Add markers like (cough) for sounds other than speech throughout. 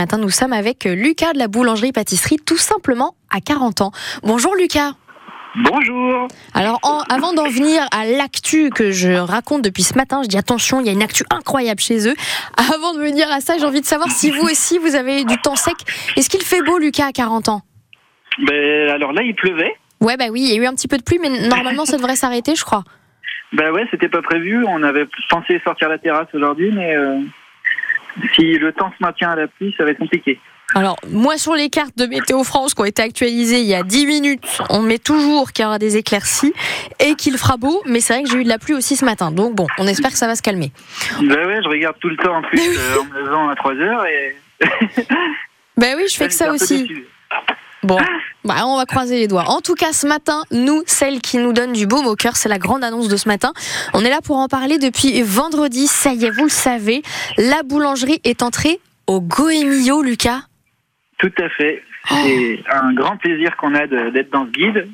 Matin, nous sommes avec Lucas de la boulangerie-pâtisserie, tout simplement à 40 ans. Bonjour Lucas. Bonjour. Alors, en- avant d'en venir à l'actu que je raconte depuis ce matin, je dis attention, il y a une actu incroyable chez eux. Avant de venir à ça, j'ai envie de savoir si vous aussi vous avez du temps sec. Est-ce qu'il fait beau, Lucas, à 40 ans? Ben, alors là, il pleuvait. Ouais, bah oui, il y a eu un petit peu de pluie, mais normalement ça devrait s'arrêter, je crois. (laughs) Ben ouais, c'était pas prévu. On avait pensé sortir la terrasse aujourd'hui, mais euh, si le temps se maintient à la pluie, ça va être compliqué. Alors, moi, sur les cartes de Météo France qui ont été actualisées il y a 10 minutes, on met toujours qu'il y aura des éclaircies et qu'il fera beau, mais c'est vrai que j'ai eu de la pluie aussi ce matin. Donc bon, on espère que ça va se calmer. Ben ouais, je regarde tout le temps en plus (laughs) euh, en me levant à 3 heures et. Ben oui, je fais que ça (laughs) aussi. Bon, bah, on va croiser les doigts. En tout cas, ce matin, nous, celle qui nous donne du baume au cœur, c'est la grande annonce de ce matin. On est là pour en parler depuis vendredi. Ça y est, vous le savez, la boulangerie est entrée au Goemio, Lucas. Tout à fait. C'est un grand plaisir qu'on a d'être dans ce guide.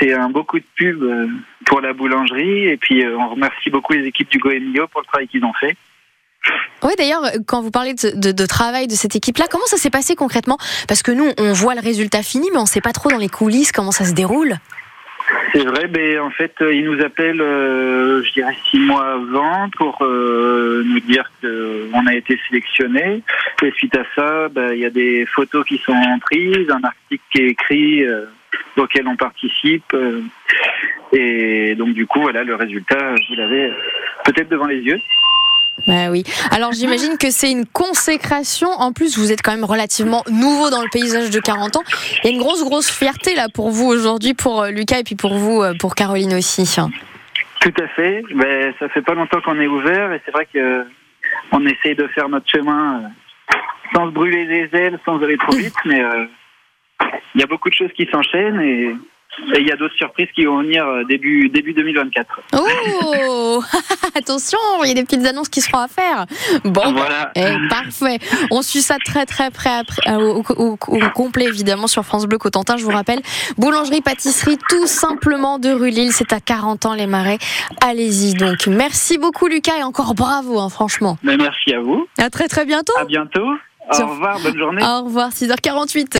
C'est un beau coup de pub euh, pour la boulangerie et puis euh, on remercie beaucoup les équipes du Goemio pour le travail qu'ils ont fait. Oui, d'ailleurs, quand vous parlez de, travail de cette équipe-là, comment ça s'est passé concrètement? Parce que nous, on voit le résultat fini, mais on ne sait pas trop dans les coulisses comment ça se déroule. C'est vrai, ben en fait, euh, ils nous appellent, euh, je dirais six mois avant pour euh, nous dire qu'on a été sélectionné. Et suite à ça, ben, il y a des photos qui sont prises, un article qui est écrit euh, auquel on participe. euh, et donc du coup, voilà, le résultat, vous l'avez peut-être devant les yeux. Bah oui. Alors j'imagine que c'est une consécration. En plus, vous êtes quand même relativement nouveau dans le paysage de 40 ans. Il y a une grosse, grosse fierté là pour vous aujourd'hui, pour euh, Lucas et puis pour vous, euh, pour Caroline aussi. Tout à fait. Ben, ça fait pas longtemps qu'on est ouvert et c'est vrai que on essaye de faire notre chemin euh, sans se brûler les ailes, sans aller trop vite, mais euh, il y a beaucoup de choses qui s'enchaînent et et il y a d'autres surprises qui vont venir euh, début début 2024. Oh (laughs) Attention, il y a des petites annonces qui seront à faire. Bon, Voilà. Eh, parfait. On suit ça très très près après, euh, au, au- au complet évidemment sur France Bleu Cotentin. Je vous rappelle, boulangerie pâtisserie tout simplement de rue Lille. C'est à 40 ans les Marais. Allez-y donc. Merci beaucoup Lucas et encore bravo hein, franchement. Merci à vous. À très très bientôt. À bientôt. Au revoir. Bonne journée. Au revoir 6h48.